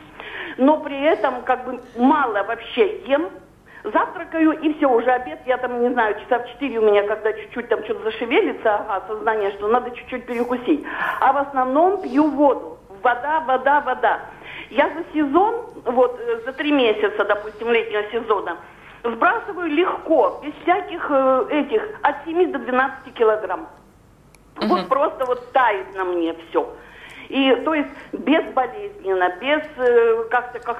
но при этом как бы мало вообще ем, завтракаю, и все, уже обед, я там, не знаю, часа в 4 у меня, когда чуть-чуть там что-то зашевелится, ага, сознание, что надо чуть-чуть перекусить. А в основном пью воду. Вода, вода, вода. Я за сезон, вот э, за три месяца, допустим, летнего сезона, сбрасываю легко, без всяких э, этих, от 7 до 12 килограмм. Угу. Вот просто вот тает на мне все. И то есть безболезненно, без э, как-то как,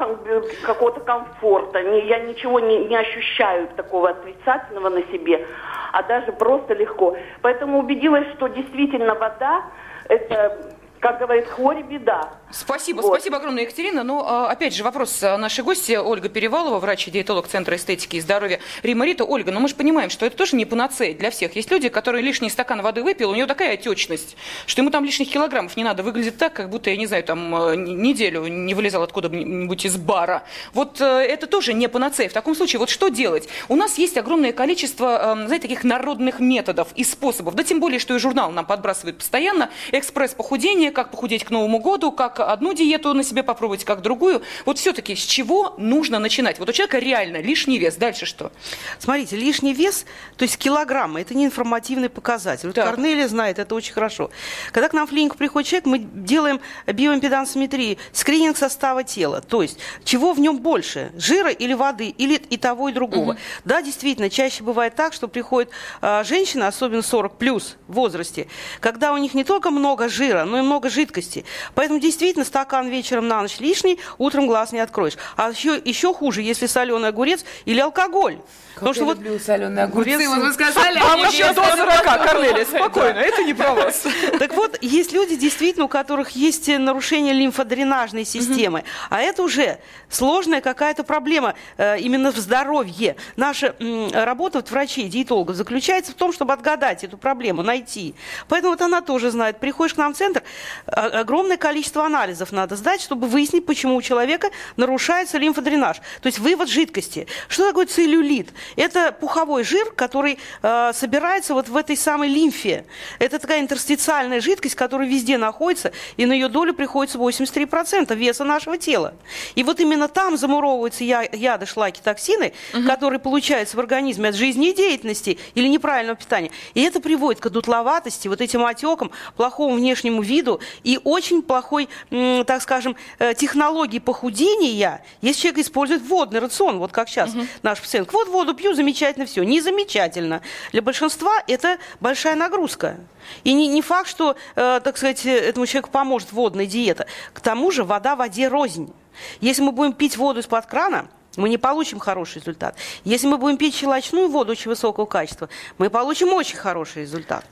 какого-то комфорта. Не, я ничего не, не ощущаю такого отрицательного на себе, а даже просто легко. Поэтому убедилась, что действительно вода это как говорит, хворь беда. Спасибо, вот. спасибо огромное, Екатерина. Но, ну, а, опять же, вопрос нашей гости Ольга Перевалова, врач и диетолог Центра эстетики и здоровья Рима Рита. Ольга, но ну, мы же понимаем, что это тоже не панацея для всех. Есть люди, которые лишний стакан воды выпил, у него такая отечность, что ему там лишних килограммов не надо. Выглядит так, как будто, я не знаю, там э, неделю не вылезал откуда-нибудь из бара. Вот это тоже не панацея. В таком случае, вот что делать? У нас есть огромное количество, знаете, таких народных методов и способов. Да тем более, что и журнал нам подбрасывает постоянно. Экспресс похудения, как похудеть к Новому году, как одну диету на себе попробовать, как другую. Вот все-таки с чего нужно начинать? Вот у человека реально лишний вес, дальше что? Смотрите, лишний вес, то есть килограммы, это не информативный показатель. Вот. Корнелия знает, это очень хорошо. Когда к нам в клинику приходит человек, мы делаем биоимпедансометрию, скрининг состава тела. То есть, чего в нем больше, жира или воды, или и того, и другого. Да, действительно, чаще бывает так, что приходит а, женщина, особенно 40 плюс в возрасте, когда у них не только много жира, но и много жидкости. Поэтому действительно стакан вечером на ночь лишний, утром глаз не откроешь. А еще, еще хуже, если соленый огурец или алкоголь. Как я люблю соленые огурцы. огурец- Вот вы сказали, а еще я до сразу 40, подумала. Корнелия, спокойно, это не про вас. Так вот, есть люди, действительно, у которых есть нарушение лимфодренажной системы, а это уже сложная какая-то проблема э, именно в здоровье. Наша работа вот, врачей, диетологов заключается в том, чтобы отгадать эту проблему, найти. Поэтому вот она тоже знает. Приходишь к нам в центр, огромное количество анализов надо сдать, чтобы выяснить, почему у человека нарушается лимфодренаж. То есть вывод жидкости. Что такое целлюлит? Это пуховой жир, который э, собирается вот в этой самой лимфе. Это такая интерстициальная жидкость, которая везде находится, и на ее долю приходится 83% веса нашего тела. И вот именно там замуровываются я- яды, шлаки, токсины, которые получаются в организме от жизнедеятельности или неправильного питания. И это приводит к одутловатости, вот этим отекам, плохому внешнему виду и очень плохой, так скажем, э, технологии похудения, если человек использует водный рацион, вот как сейчас наш пациент. Вот воду пью, замечательно все. Не замечательно. Для большинства это большая нагрузка. И не, не факт, что, э, так сказать, этому человеку поможет водная диета. К тому же вода воде рознь. Если мы будем пить воду из-под крана, мы не получим хороший результат. Если мы будем пить щелочную воду очень высокого качества, мы получим очень хороший результат.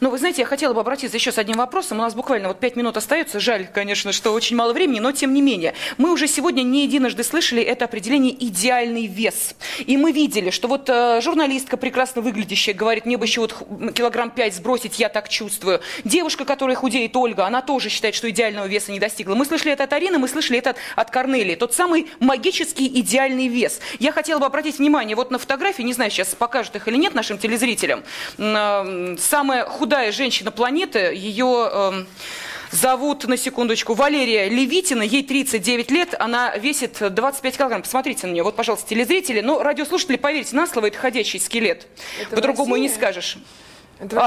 Ну, вы знаете, я хотела бы обратиться еще с одним вопросом. У нас буквально вот пять минут остается. Жаль, конечно, что очень мало времени, но тем не менее. Мы уже сегодня не единожды слышали это определение «идеальный вес». И мы видели, что вот э, журналистка прекрасно выглядящая говорит, мне бы еще вот килограмм пять сбросить, я так чувствую. Девушка, которая худеет, Ольга, она тоже считает, что идеального веса не достигла. Мы слышали это от Арины, мы слышали это от, от Корнелии. Тот самый магический идеальный вес. Я хотела бы обратить внимание вот на фотографии, не знаю, сейчас покажут их или нет нашим телезрителям. Э, Самая худая женщина планеты, ее... эм, Зовут, на секундочку, Валерия Левитина, ей 39 лет, она весит 25 килограмм. Посмотрите на нее, вот, пожалуйста, телезрители. Но радиослушатели, поверьте на слово, это ходячий скелет. Это По-другому и не скажешь. Это в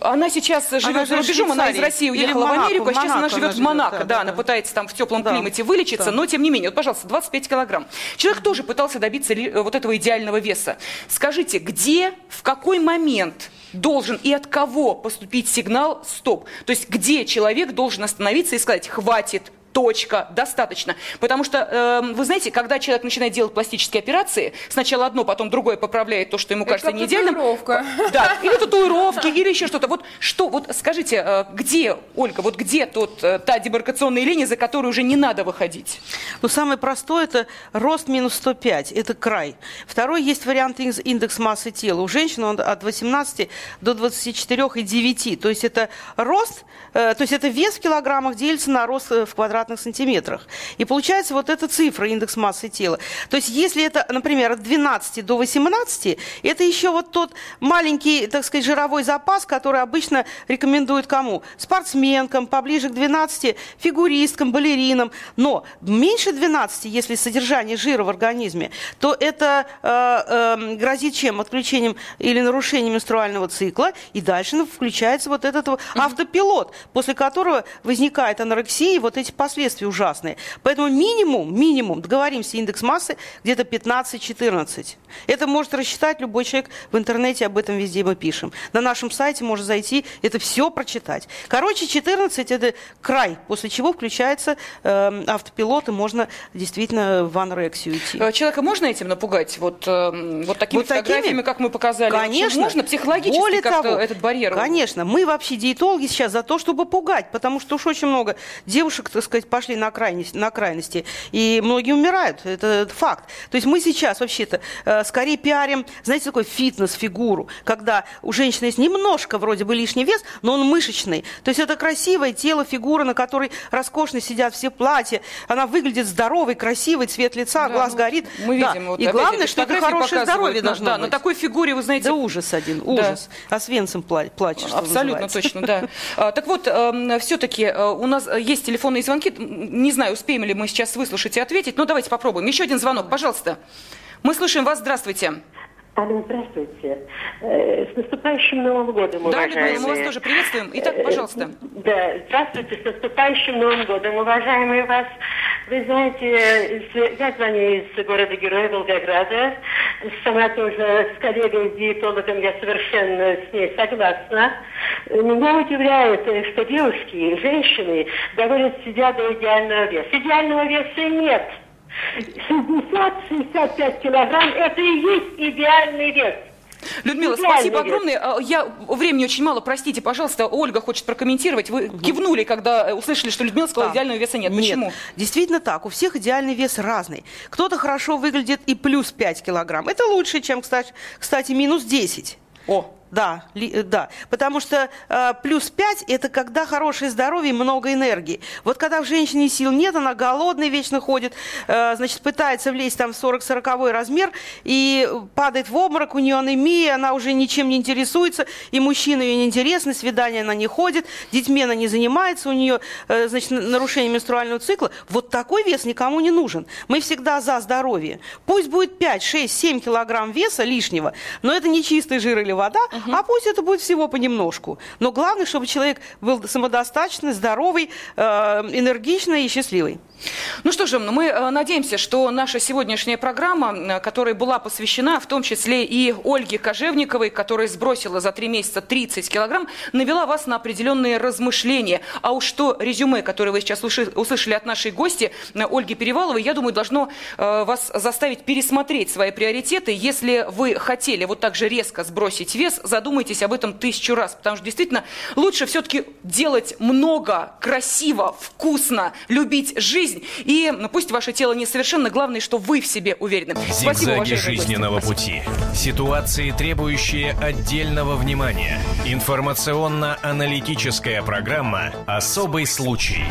А, она сейчас живет Она за живет в рубежом, она из. России уехала в, в Монако, Америку, а в сейчас она живет она в живет, Монако. да, Да, да, она да. пытается там в теплом Да. климате вылечиться, Да. но тем не менее, вот, пожалуйста, 25 килограмм. Человек тоже пытался добиться ли- э, вот этого идеального веса. Скажите, где, в какой момент должен и от кого поступить сигнал «стоп»? То есть где человек должен остановиться и сказать «хватит», точка, достаточно. Потому что, эм, вы знаете, когда человек начинает делать пластические операции, сначала одно, потом другое поправляет то, что ему Это кажется как не идеальным. татуировка. Да, или татуировки, или еще что-то. Вот что, вот скажите, э, где, Ольга, вот где тут э, та демаркационная линия, за которую уже не надо выходить? Ну, самое простое – это рост минус 105, это край. Второй есть вариант индекс- массы тела. У женщин он от 18 до 24,9. То есть это рост, э, то есть это вес в килограммах делится на рост э, в квадратных сантиметрах. И получается вот эта цифра, индекс массы тела. То есть если это, например, от 12 до 18, это еще вот тот маленький, так сказать, жировой запас, который обычно рекомендуют кому? Спортсменкам, поближе к 12, фигуристкам, балеринам. Но меньше 12, если содержание жира в организме, то это э, э, грозит чем? Отключением или нарушением менструального цикла. И дальше ну, включается вот этот автопилот, после которого возникает анорексия и вот эти последствия ужасные. Поэтому минимум, минимум, договоримся, индекс массы где-то 15-14. Это может рассчитать любой человек в интернете, об этом везде мы пишем. На нашем сайте можно зайти, это все прочитать. Короче, 14 это край, после чего включается э, автопилот, и можно действительно в анорексию идти. Э, Человека можно этим напугать? Вот, э, вот такими Вот такими? фотографиями, как мы показали? Конечно. Можно психологически Более как-то того, этот барьер? Конечно. Мы вообще диетологи сейчас за то, чтобы пугать, потому что уж очень много девушек, так сказать, сказать, пошли на крайности, на крайности, и многие умирают, это, это факт. То есть мы сейчас вообще-то э, скорее пиарим, знаете, такой фитнес-фигуру, когда у женщины есть немножко вроде бы лишний вес, но он мышечный. То есть это красивое тело, фигура, на которой роскошно сидят все платья, она выглядит здоровой, красивой, цвет лица, Да, глаз ну, горит. Мы Да. видим, вот и главное, что это хорошее здоровье должно да, быть. на такой фигуре, вы знаете... Да ужас один, Да. ужас. А Свенцем пла- плачешь, Абсолютно называется. точно, да. А, Так вот, все-таки у нас э, есть телефонные звонки. М, Не знаю, успеем ли мы сейчас выслушать и ответить, но давайте попробуем. Еще один звонок, пожалуйста. Мы слушаем вас. Здравствуйте. Алло, здравствуйте. Э, С наступающим Новым годом, Да, уважаемые. мы вас тоже приветствуем. Итак, Э, пожалуйста. Да, здравствуйте, с наступающим Новым годом, уважаемые вас. Вы знаете, я звоню из города-героя Волгограда. Сама тоже с коллегой-диетологом я совершенно с ней согласна. Меня удивляет, что девушки, женщины доводят себя до идеального веса. Идеального веса нет. 60-65 килограмм – это и есть идеальный вес. Людмила, Идеальный спасибо вес. огромное. А, Я времени очень мало, простите, пожалуйста. Ольга хочет прокомментировать. Вы кивнули, когда э, услышали, что Людмила сказала, Да. идеального веса нет. Почему? Нет, действительно так. У всех идеальный вес разный. Кто-то хорошо выглядит и плюс 5 килограмм. Это лучше, чем, кстати, кстати минус 10. О, Да, э, да. Потому что э, плюс 5 это когда хорошее здоровье и много энергии. Вот когда в женщине сил нет, она голодная вечно ходит, э, значит, пытается влезть там в 40-40 размер и падает в обморок, у нее анемия, она уже ничем не интересуется, и мужчина ее не интересны, свидания она не ходит, детьми она не занимается, у нее, э, значит, нарушение менструального цикла. Вот такой вес никому не нужен. Мы всегда за здоровье. Пусть будет 5, 6, 7 килограмм веса лишнего, но это не чистый жир или вода, а пусть это будет всего понемножку. Но главное, чтобы человек был самодостаточный, здоровый, э, энергичный и счастливый. Ну что же, мы э, надеемся, что наша сегодняшняя программа, которая была посвящена в том числе и Ольге Кожевниковой, которая сбросила за три месяца 30 килограмм, навела вас на определенные размышления. А уж то резюме, которое вы сейчас услышали от нашей гости э, Ольги Переваловой, я думаю, должно вас заставить пересмотреть свои приоритеты. Если вы хотели вот так же резко сбросить вес, задумайтесь об этом тысячу раз, потому что действительно лучше все-таки делать много, красиво, вкусно, любить жизнь. И ну, пусть ваше тело несовершенно, главное, что вы в себе уверены. Зигзаги жизненного пути. Ситуации, требующие отдельного внимания. Информационно-аналитическая программа «Особый случай».